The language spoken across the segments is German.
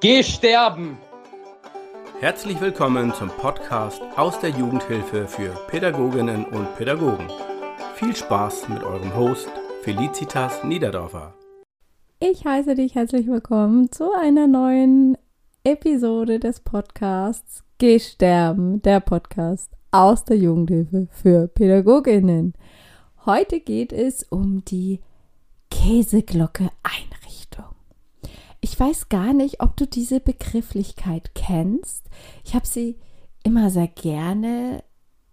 Geh sterben! Herzlich willkommen zum Podcast aus der Jugendhilfe für Pädagoginnen und Pädagogen. Viel Spaß mit eurem Host Felicitas Niederdorfer. Ich heiße dich herzlich willkommen zu einer neuen Episode des Podcasts Geh sterben, der Podcast aus der Jugendhilfe für Pädagoginnen. Heute geht es um die Käseglocke Einrichtung. Ich weiß gar nicht, ob du diese Begrifflichkeit kennst. Ich habe sie immer sehr gerne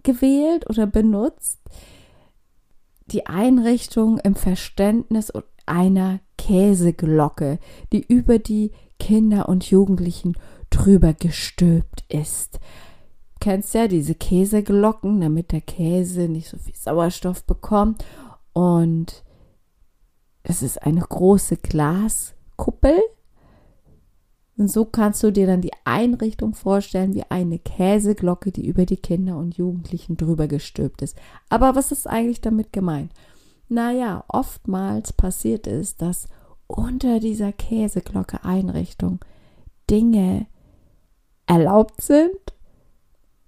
gewählt oder benutzt. Die Einrichtung im Verständnis einer Käseglocke, die über die Kinder und Jugendlichen drüber gestülpt ist. Du kennst ja diese Käseglocken, damit der Käse nicht so viel Sauerstoff bekommt. Und es ist eine große Glaskuppel und so kannst du dir dann die Einrichtung vorstellen wie eine Käseglocke, die über die Kinder und Jugendlichen drüber gestülpt ist. Aber was ist eigentlich damit gemeint? Naja, oftmals passiert es, dass unter dieser Käseglocke Einrichtung Dinge erlaubt sind,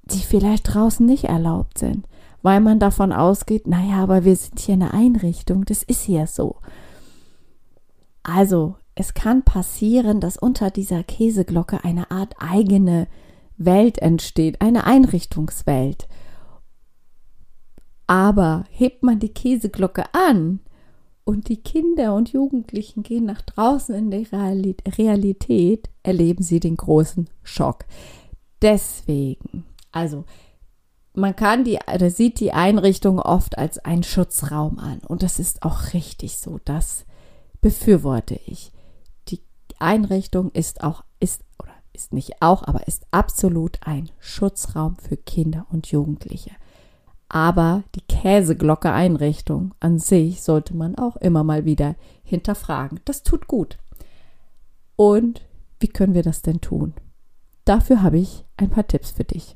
die vielleicht draußen nicht erlaubt sind, weil man davon ausgeht, naja, aber wir sind hier eine Einrichtung, das ist ja so. Also es kann passieren, dass unter dieser Käseglocke eine Art eigene Welt entsteht, eine Einrichtungswelt. Aber hebt man die Käseglocke an und die Kinder und Jugendlichen gehen nach draußen in die Realität, erleben sie den großen Schock. Deswegen, also man kann die, oder sieht die Einrichtung oft als einen Schutzraum an und das ist auch richtig so. Das befürworte ich. Einrichtung ist auch, ist oder ist nicht auch, aber ist absolut ein Schutzraum für Kinder und Jugendliche. Aber die Käseglocke Einrichtung an sich sollte man auch immer mal wieder hinterfragen. Das tut gut. Und wie können wir das denn tun? Dafür habe ich ein paar Tipps für dich.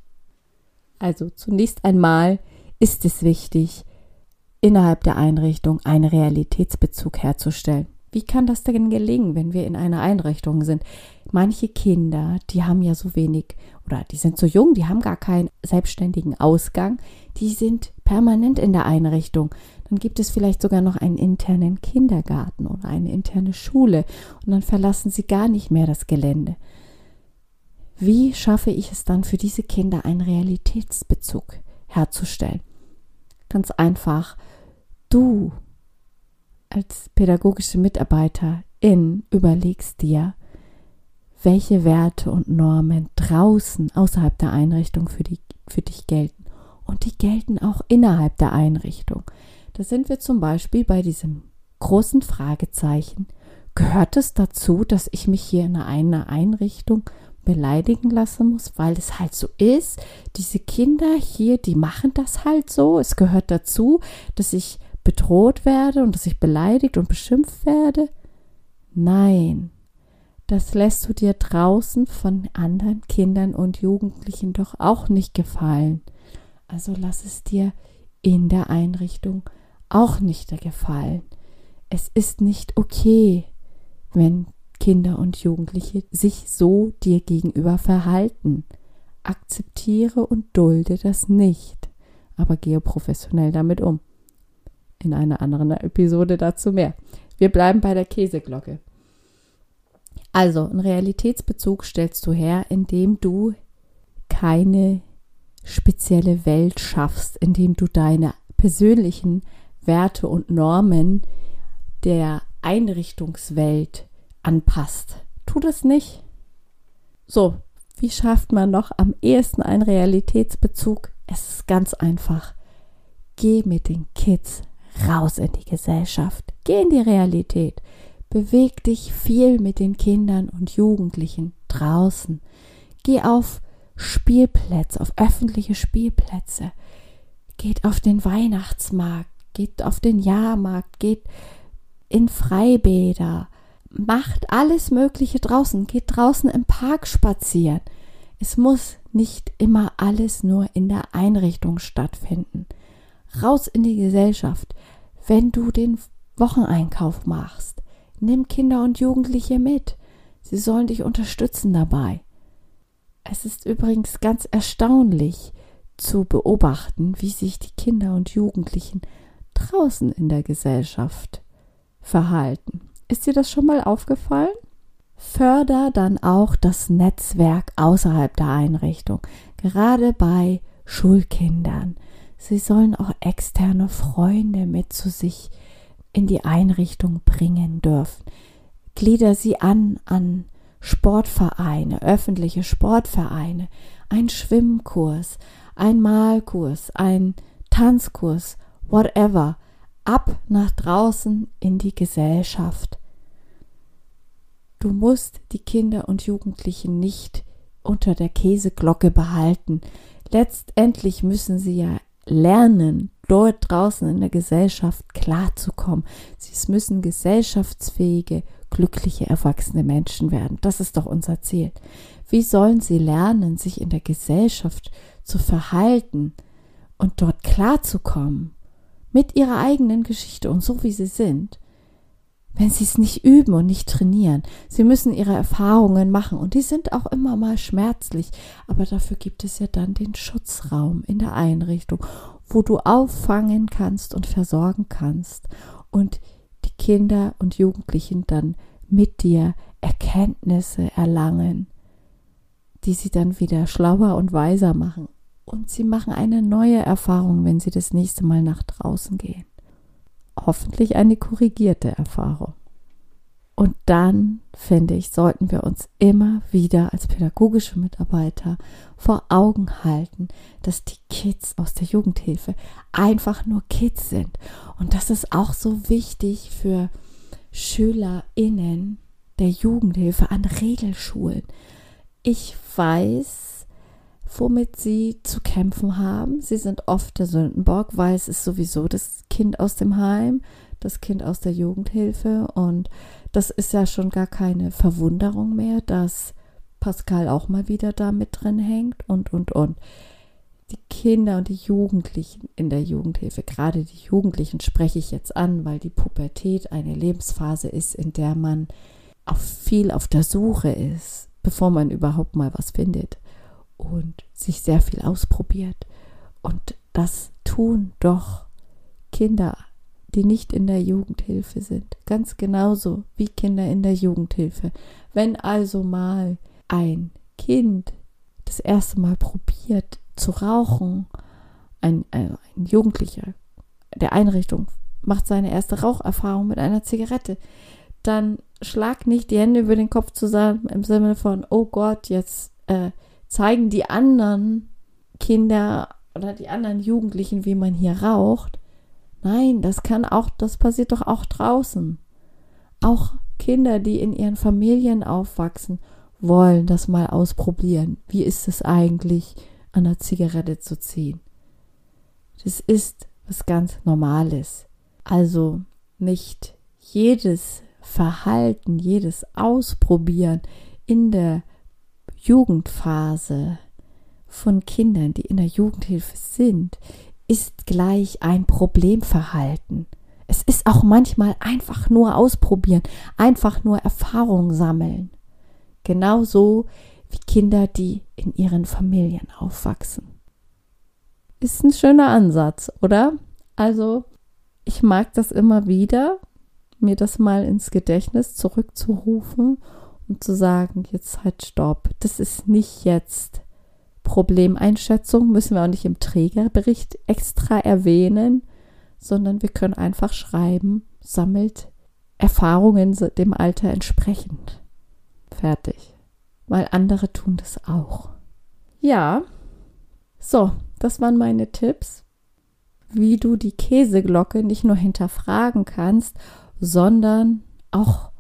Also zunächst einmal ist es wichtig, innerhalb der Einrichtung einen Realitätsbezug herzustellen. Wie kann das denn gelingen, wenn wir in einer Einrichtung sind? Manche Kinder, die haben ja so wenig oder die sind so jung, die haben gar keinen selbstständigen Ausgang, die sind permanent in der Einrichtung. Dann gibt es vielleicht sogar noch einen internen Kindergarten oder eine interne Schule und dann verlassen sie gar nicht mehr das Gelände. Wie schaffe ich es dann für diese Kinder einen Realitätsbezug herzustellen? Ganz einfach, du als pädagogische Mitarbeiterin überlegst dir, welche Werte und Normen draußen außerhalb der Einrichtung für, die, für dich gelten. Und die gelten auch innerhalb der Einrichtung. Da sind wir zum Beispiel bei diesem großen Fragezeichen. Gehört es dazu, dass ich mich hier in einer Einrichtung beleidigen lassen muss, weil es halt so ist? Diese Kinder hier, die machen das halt so. Es gehört dazu, dass ich bedroht werde und dass ich beleidigt und beschimpft werde? Nein, das lässt du dir draußen von anderen Kindern und Jugendlichen doch auch nicht gefallen. Also lass es dir in der Einrichtung auch nicht gefallen. Es ist nicht okay, wenn Kinder und Jugendliche sich so dir gegenüber verhalten. Akzeptiere und dulde das nicht, aber gehe professionell damit um in einer anderen Episode dazu mehr. Wir bleiben bei der Käseglocke. Also, einen Realitätsbezug stellst du her, indem du keine spezielle Welt schaffst, indem du deine persönlichen Werte und Normen der Einrichtungswelt anpasst. Tu das nicht. So, wie schafft man noch am ehesten einen Realitätsbezug? Es ist ganz einfach. Geh mit den Kids raus in die Gesellschaft, geh in die Realität, beweg dich viel mit den Kindern und Jugendlichen draußen, geh auf Spielplätze, auf öffentliche Spielplätze, geht auf den Weihnachtsmarkt, geht auf den Jahrmarkt, geht in Freibäder, macht alles Mögliche draußen, geht draußen im Park spazieren. Es muss nicht immer alles nur in der Einrichtung stattfinden. Raus in die Gesellschaft, wenn du den Wocheneinkauf machst, nimm Kinder und Jugendliche mit. Sie sollen dich unterstützen dabei. Es ist übrigens ganz erstaunlich zu beobachten, wie sich die Kinder und Jugendlichen draußen in der Gesellschaft verhalten. Ist dir das schon mal aufgefallen? Förder dann auch das Netzwerk außerhalb der Einrichtung, gerade bei Schulkindern. Sie sollen auch externe Freunde mit zu sich in die Einrichtung bringen dürfen. Glieder sie an an Sportvereine, öffentliche Sportvereine, ein Schwimmkurs, ein Malkurs, ein Tanzkurs, whatever, ab nach draußen in die Gesellschaft. Du musst die Kinder und Jugendlichen nicht unter der Käseglocke behalten. Letztendlich müssen sie ja lernen, dort draußen in der Gesellschaft klarzukommen. Sie müssen gesellschaftsfähige, glückliche, erwachsene Menschen werden. Das ist doch unser Ziel. Wie sollen sie lernen, sich in der Gesellschaft zu verhalten und dort klarzukommen? Mit ihrer eigenen Geschichte und so wie sie sind, wenn sie es nicht üben und nicht trainieren. Sie müssen ihre Erfahrungen machen und die sind auch immer mal schmerzlich, aber dafür gibt es ja dann den Schutzraum in der Einrichtung, wo du auffangen kannst und versorgen kannst und die Kinder und Jugendlichen dann mit dir Erkenntnisse erlangen, die sie dann wieder schlauer und weiser machen. Und sie machen eine neue Erfahrung, wenn sie das nächste Mal nach draußen gehen. Hoffentlich eine korrigierte Erfahrung. Und dann, finde ich, sollten wir uns immer wieder als pädagogische Mitarbeiter vor Augen halten, dass die Kids aus der Jugendhilfe einfach nur Kids sind. Und das ist auch so wichtig für SchülerInnen der Jugendhilfe an Regelschulen. Ich weiß, womit sie zu kämpfen haben. Sie sind oft der Sündenbock, weil es ist sowieso das Kind aus dem Heim, das Kind aus der Jugendhilfe und das ist ja schon gar keine Verwunderung mehr, dass Pascal auch mal wieder da mit drin hängt und, und, und. Die Kinder und die Jugendlichen in der Jugendhilfe, gerade die Jugendlichen spreche ich jetzt an, weil die Pubertät eine Lebensphase ist, in der man auf viel auf der Suche ist, bevor man überhaupt mal was findet und sich sehr viel ausprobiert. Und das tun doch Kinder die nicht in der Jugendhilfe sind. Ganz genauso wie Kinder in der Jugendhilfe. Wenn also mal ein Kind das erste Mal probiert zu rauchen, ein, ein, ein Jugendlicher der Einrichtung macht seine erste Raucherfahrung mit einer Zigarette, dann schlag nicht die Hände über den Kopf zusammen im Sinne von, oh Gott, jetzt äh, zeigen die anderen Kinder oder die anderen Jugendlichen, wie man hier raucht, Nein, das kann auch, das passiert doch auch draußen. Auch Kinder, die in ihren Familien aufwachsen, wollen das mal ausprobieren. Wie ist es eigentlich, an der Zigarette zu ziehen? Das ist was ganz Normales. Also nicht jedes Verhalten, jedes Ausprobieren in der Jugendphase von Kindern, die in der Jugendhilfe sind, ist gleich ein Problemverhalten. Es ist auch manchmal einfach nur ausprobieren, einfach nur Erfahrung sammeln. Genauso wie Kinder, die in ihren Familien aufwachsen. Ist ein schöner Ansatz, oder? Also, ich mag das immer wieder, mir das mal ins Gedächtnis zurückzurufen und zu sagen, jetzt halt stopp. Das ist nicht jetzt Problemeinschätzung müssen wir auch nicht im Trägerbericht extra erwähnen, sondern wir können einfach schreiben, sammelt Erfahrungen dem Alter entsprechend. Fertig. Weil andere tun das auch. Ja, so, das waren meine Tipps, wie du die Käseglocke nicht nur hinterfragen kannst, sondern auch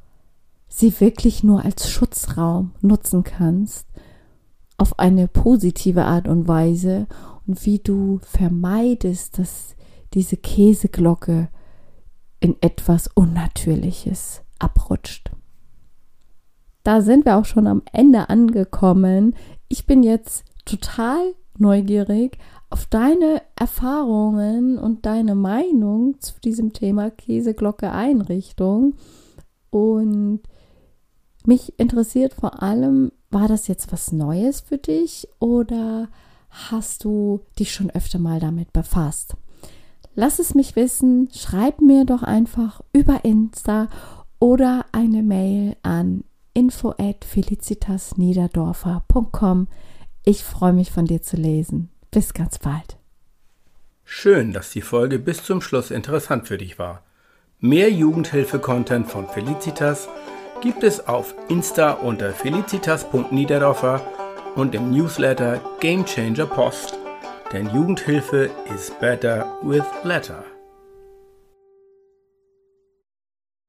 sie wirklich nur als Schutzraum nutzen kannst auf eine positive Art und Weise und wie du vermeidest, dass diese Käseglocke in etwas Unnatürliches abrutscht. Da sind wir auch schon am Ende angekommen. Ich bin jetzt total neugierig auf deine Erfahrungen und deine Meinung zu diesem Thema Käseglocke Einrichtung. Und Mich interessiert vor allem, war das jetzt was Neues für dich oder hast du dich schon öfter mal damit befasst? Lass es mich wissen, schreib mir doch einfach über Insta oder eine Mail an info at felicitasniederdorfer.com. Ich freue mich von dir zu lesen. Bis ganz bald. Schön, dass die Folge bis zum Schluss interessant für dich war. Mehr Jugendhilfe-Content von Felicitas gibt es auf Insta unter felicitas.niederdorfer und im Newsletter Game Changer Post. Denn Jugendhilfe is better with letter.